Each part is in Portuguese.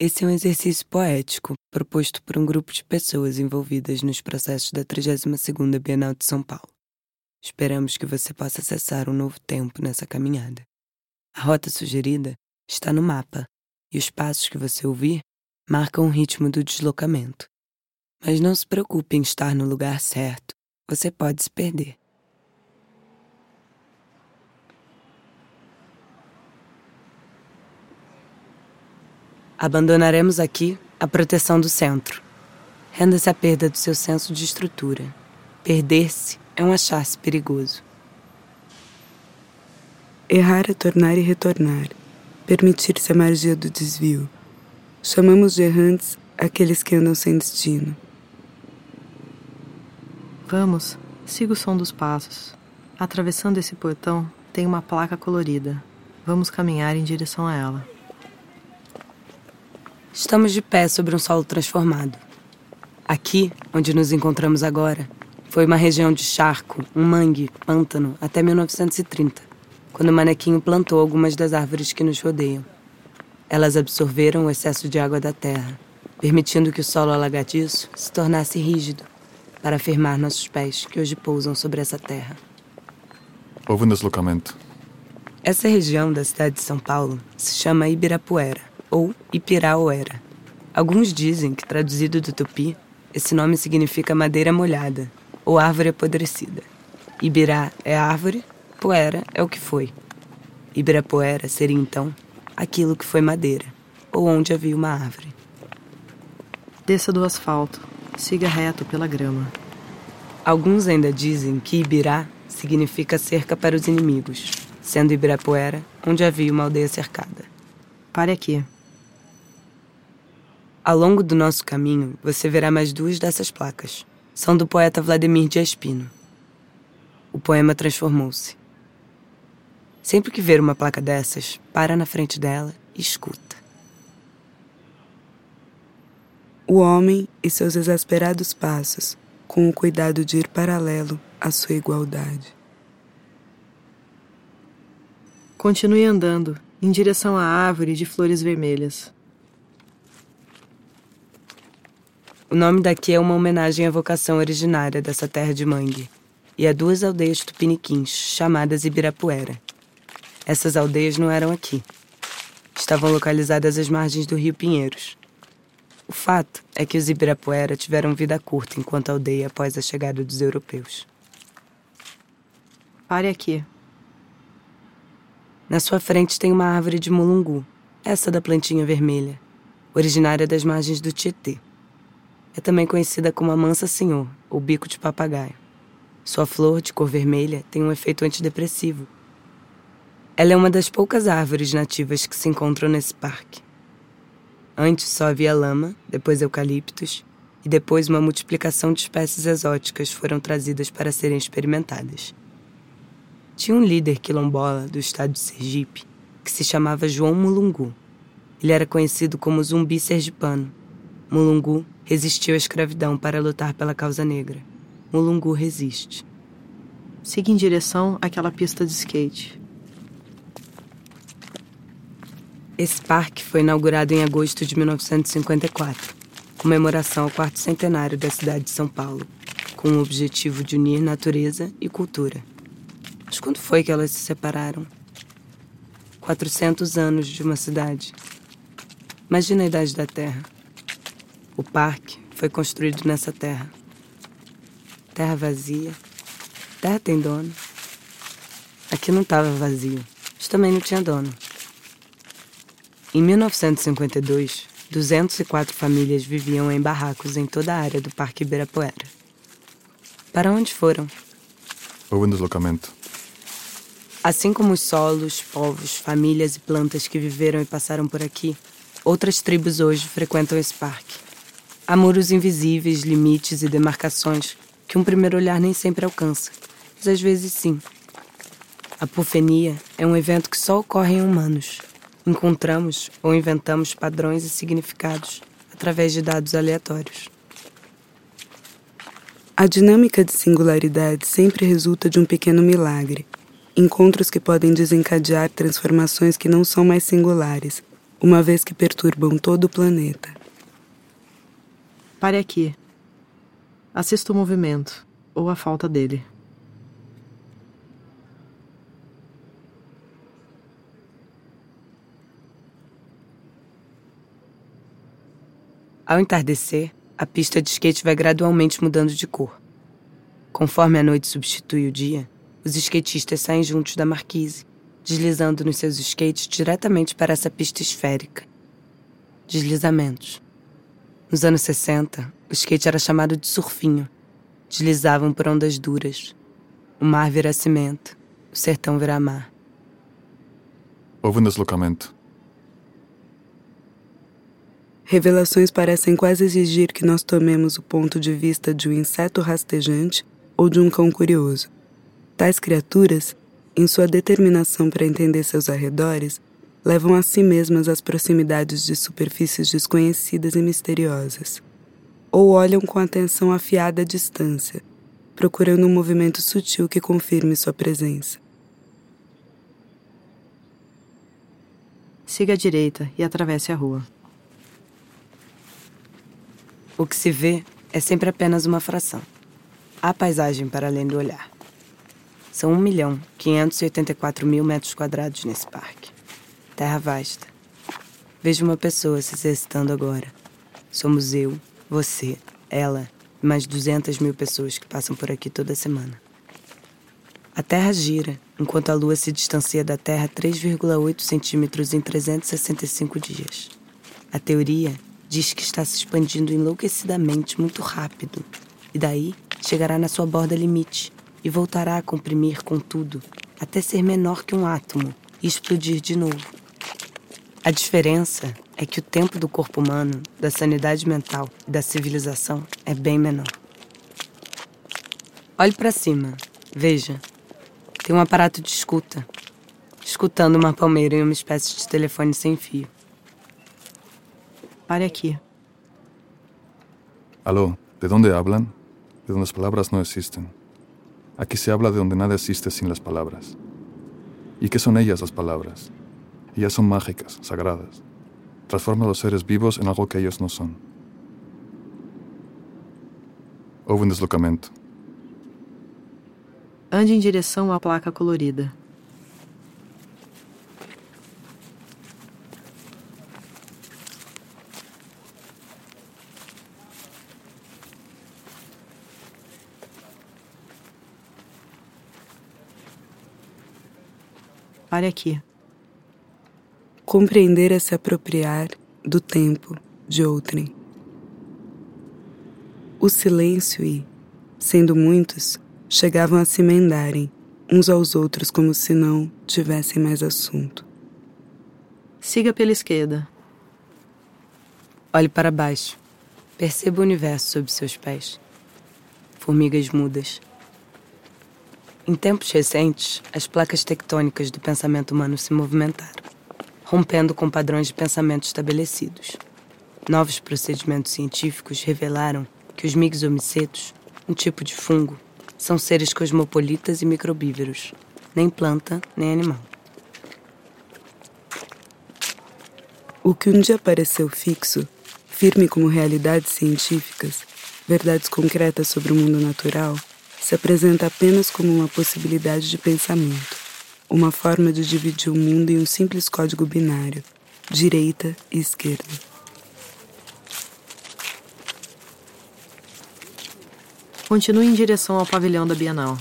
Esse é um exercício poético proposto por um grupo de pessoas envolvidas nos processos da 32ª Bienal de São Paulo. Esperamos que você possa acessar um novo tempo nessa caminhada. A rota sugerida está no mapa e os passos que você ouvir marcam o ritmo do deslocamento. Mas não se preocupe em estar no lugar certo, você pode se perder. Abandonaremos aqui a proteção do centro. Renda-se à perda do seu senso de estrutura. Perder-se é um achar-se perigoso. Errar é tornar e retornar, permitir-se a magia do desvio. Chamamos de errantes aqueles que andam sem destino. Vamos, siga o som dos passos. Atravessando esse portão, tem uma placa colorida. Vamos caminhar em direção a ela. Estamos de pé sobre um solo transformado. Aqui, onde nos encontramos agora, foi uma região de charco, um mangue, pântano, até 1930, quando o manequinho plantou algumas das árvores que nos rodeiam. Elas absorveram o excesso de água da terra, permitindo que o solo alagadiço se tornasse rígido para afirmar nossos pés que hoje pousam sobre essa terra. Houve um deslocamento. Essa região da cidade de São Paulo se chama Ibirapuera ou Ipirauera. Alguns dizem que, traduzido do tupi, esse nome significa madeira molhada ou árvore apodrecida. Ibirá é árvore, poera é o que foi. Ibirapuera seria então aquilo que foi madeira, ou onde havia uma árvore. Desça do asfalto, siga reto pela grama. Alguns ainda dizem que Ibirá significa cerca para os inimigos, sendo Ibirapuera onde havia uma aldeia cercada. Pare aqui, ao longo do nosso caminho, você verá mais duas dessas placas. São do poeta Vladimir de Espino. O poema transformou-se. Sempre que ver uma placa dessas, para na frente dela e escuta. O homem e seus exasperados passos, com o cuidado de ir paralelo à sua igualdade. Continue andando, em direção à árvore de flores vermelhas. O nome daqui é uma homenagem à vocação originária dessa terra de mangue e a duas aldeias tupiniquins chamadas Ibirapuera. Essas aldeias não eram aqui. Estavam localizadas às margens do rio Pinheiros. O fato é que os Ibirapuera tiveram vida curta enquanto aldeia após a chegada dos europeus. Pare aqui. Na sua frente tem uma árvore de mulungu, essa da plantinha vermelha, originária das margens do Tietê. É também conhecida como a mansa senhor, ou bico de papagaio. Sua flor, de cor vermelha, tem um efeito antidepressivo. Ela é uma das poucas árvores nativas que se encontram nesse parque. Antes só havia lama, depois eucaliptos, e depois uma multiplicação de espécies exóticas foram trazidas para serem experimentadas. Tinha um líder quilombola do estado de Sergipe que se chamava João Mulungu. Ele era conhecido como Zumbi Sergipano. Mulungu resistiu à escravidão para lutar pela causa negra. Mulungu resiste. Siga em direção àquela pista de skate. Esse parque foi inaugurado em agosto de 1954, comemoração ao quarto centenário da cidade de São Paulo, com o objetivo de unir natureza e cultura. Mas quando foi que elas se separaram? 400 anos de uma cidade. Imagina a idade da Terra. O parque foi construído nessa terra. Terra vazia. Terra tem dono. Aqui não estava vazio, mas também não tinha dono. Em 1952, 204 famílias viviam em barracos em toda a área do Parque Ibirapuera. Para onde foram? Houve um deslocamento. Assim como os solos, povos, famílias e plantas que viveram e passaram por aqui, outras tribos hoje frequentam esse parque. Há muros invisíveis, limites e demarcações que um primeiro olhar nem sempre alcança, mas às vezes sim. A apofenia é um evento que só ocorre em humanos. Encontramos ou inventamos padrões e significados através de dados aleatórios. A dinâmica de singularidade sempre resulta de um pequeno milagre, encontros que podem desencadear transformações que não são mais singulares, uma vez que perturbam todo o planeta. Pare aqui. Assista o movimento, ou a falta dele. Ao entardecer, a pista de skate vai gradualmente mudando de cor. Conforme a noite substitui o dia, os skatistas saem juntos da marquise, deslizando nos seus skates diretamente para essa pista esférica. Deslizamentos. Nos anos 60, o skate era chamado de surfinho. Deslizavam por ondas duras. O mar vira cimento, o sertão vira mar. Houve um deslocamento. Revelações parecem quase exigir que nós tomemos o ponto de vista de um inseto rastejante ou de um cão curioso. Tais criaturas, em sua determinação para entender seus arredores, levam a si mesmas às proximidades de superfícies desconhecidas e misteriosas. Ou olham com atenção afiada à distância, procurando um movimento sutil que confirme sua presença. Siga à direita e atravesse a rua. O que se vê é sempre apenas uma fração. Há paisagem para além do olhar. São 1 milhão 584 mil metros quadrados nesse parque. Terra vasta. Vejo uma pessoa se exercitando agora. Somos eu, você, ela e mais 200 mil pessoas que passam por aqui toda semana. A Terra gira, enquanto a Lua se distancia da Terra 3,8 centímetros em 365 dias. A teoria diz que está se expandindo enlouquecidamente muito rápido, e daí chegará na sua borda limite e voltará a comprimir com tudo até ser menor que um átomo e explodir de novo. A diferença é que o tempo do corpo humano, da sanidade mental e da civilização é bem menor. Olhe para cima, veja. Tem um aparato de escuta, escutando uma palmeira em uma espécie de telefone sem fio. Pare aqui. Aló, ¿de dónde hablan? De donde las palabras no existen. Aquí se habla de donde nada existe sin las palabras. ¿Y qué son ellas las palabras? Ellas son mágicas, sagradas. Transforman a los seres vivos en algo que ellos no son. Houve um deslocamento. Ande em direção à placa colorida. Pare aqui. Compreender é se apropriar do tempo de outrem. O silêncio e, sendo muitos, chegavam a se emendarem uns aos outros como se não tivessem mais assunto. Siga pela esquerda. Olhe para baixo. Perceba o universo sob seus pés. Formigas mudas. Em tempos recentes, as placas tectônicas do pensamento humano se movimentaram, rompendo com padrões de pensamento estabelecidos. Novos procedimentos científicos revelaram que os mixomicetos, um tipo de fungo, são seres cosmopolitas e microbíveros, nem planta nem animal. O que um dia pareceu fixo, firme como realidades científicas, verdades concretas sobre o mundo natural, se apresenta apenas como uma possibilidade de pensamento, uma forma de dividir o mundo em um simples código binário, direita e esquerda. Continue em direção ao pavilhão da Bienal.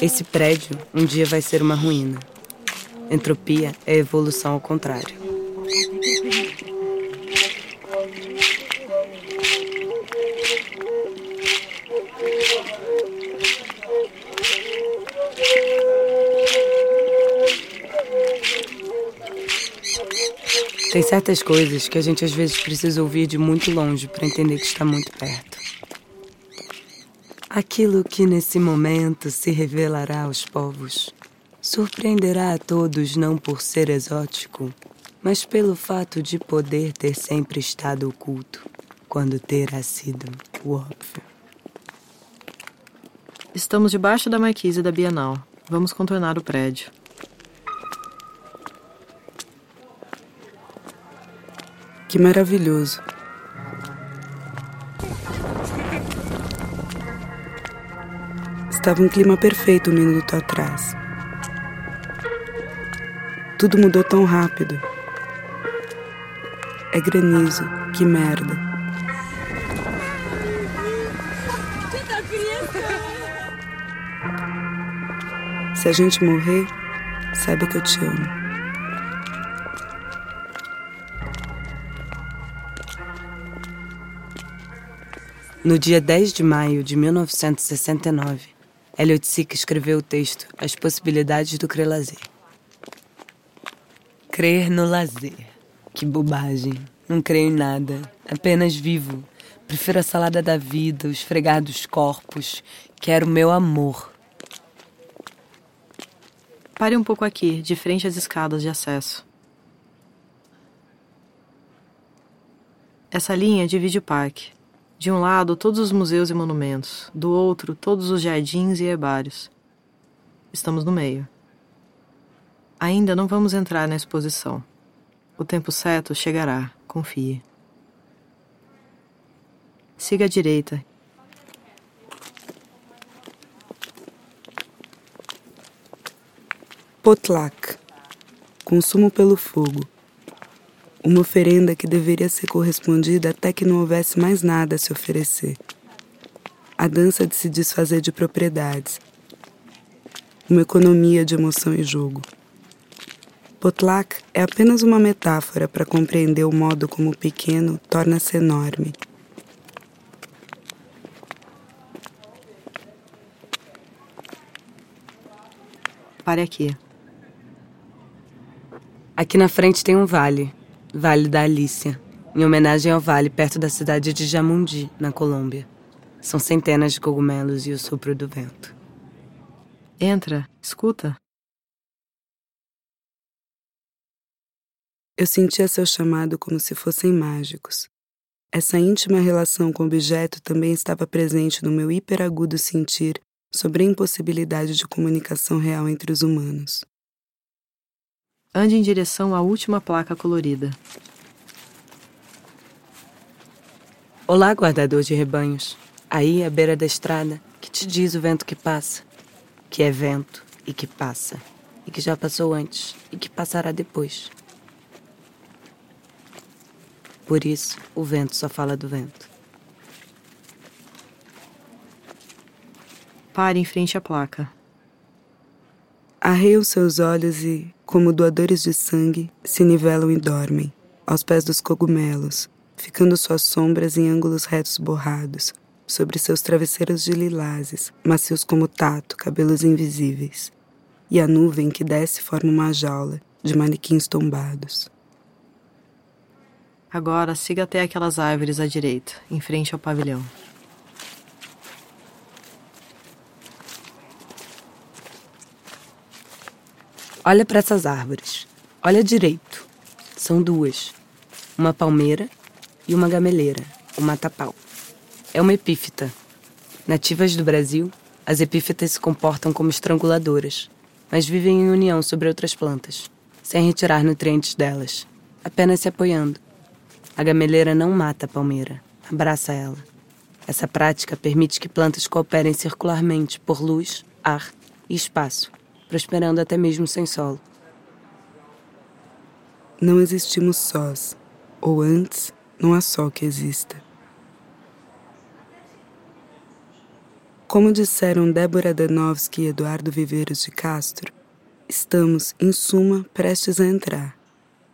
Esse prédio um dia vai ser uma ruína. Entropia é evolução ao contrário. Tem certas coisas que a gente às vezes precisa ouvir de muito longe para entender que está muito perto. Aquilo que nesse momento se revelará aos povos surpreenderá a todos não por ser exótico, mas pelo fato de poder ter sempre estado oculto, quando terá sido o óbvio. Estamos debaixo da marquise da Bienal. Vamos contornar o prédio. Que maravilhoso. Estava um clima perfeito um minuto atrás. Tudo mudou tão rápido. É granizo, que merda. Se a gente morrer, saiba que eu te amo. No dia 10 de maio de 1969, Elliot Sick escreveu o texto As Possibilidades do Crer Lazer. Crer no lazer. Que bobagem. Não creio em nada. Apenas vivo. Prefiro a salada da vida, o esfregar dos corpos. Quero meu amor. Pare um pouco aqui, de frente às escadas de acesso. Essa linha divide o parque. De um lado, todos os museus e monumentos, do outro, todos os jardins e herbários. Estamos no meio. Ainda não vamos entrar na exposição. O tempo certo chegará, confie. Siga à direita. Potlac consumo pelo fogo uma oferenda que deveria ser correspondida até que não houvesse mais nada a se oferecer. A dança de se desfazer de propriedades. Uma economia de emoção e jogo. Potlac é apenas uma metáfora para compreender o modo como o pequeno torna-se enorme. Pare aqui. Aqui na frente tem um vale. Vale da Alícia, em homenagem ao vale perto da cidade de Jamundi, na Colômbia. São centenas de cogumelos e o sopro do vento. Entra, escuta. Eu sentia seu chamado como se fossem mágicos. Essa íntima relação com o objeto também estava presente no meu hiperagudo sentir sobre a impossibilidade de comunicação real entre os humanos. Ande em direção à última placa colorida. Olá, guardador de rebanhos. Aí, à beira da estrada, que te diz o vento que passa? Que é vento e que passa, e que já passou antes e que passará depois. Por isso, o vento só fala do vento. Pare em frente à placa. Arreiam seus olhos e, como doadores de sangue, se nivelam e dormem, aos pés dos cogumelos, ficando suas sombras em ângulos retos borrados, sobre seus travesseiros de lilazes, macios como tato, cabelos invisíveis. E a nuvem que desce forma uma jaula de manequins tombados. Agora siga até aquelas árvores à direita, em frente ao pavilhão. Olha para essas árvores. Olha direito. São duas. Uma palmeira e uma gameleira, o matapau. É uma epífita. Nativas do Brasil, as epífitas se comportam como estranguladoras, mas vivem em união sobre outras plantas, sem retirar nutrientes delas, apenas se apoiando. A gameleira não mata a palmeira, abraça ela. Essa prática permite que plantas cooperem circularmente por luz, ar e espaço prosperando até mesmo sem solo. Não existimos sós, ou antes, não há sol que exista. Como disseram Débora Danovski e Eduardo Viveiros de Castro, estamos, em suma, prestes a entrar.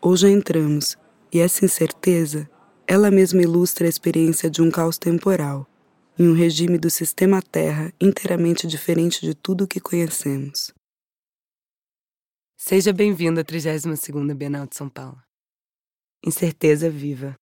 Ou já entramos, e essa incerteza, ela mesma ilustra a experiência de um caos temporal, em um regime do sistema Terra inteiramente diferente de tudo o que conhecemos. Seja bem-vindo à 32ª Bienal de São Paulo. Incerteza viva.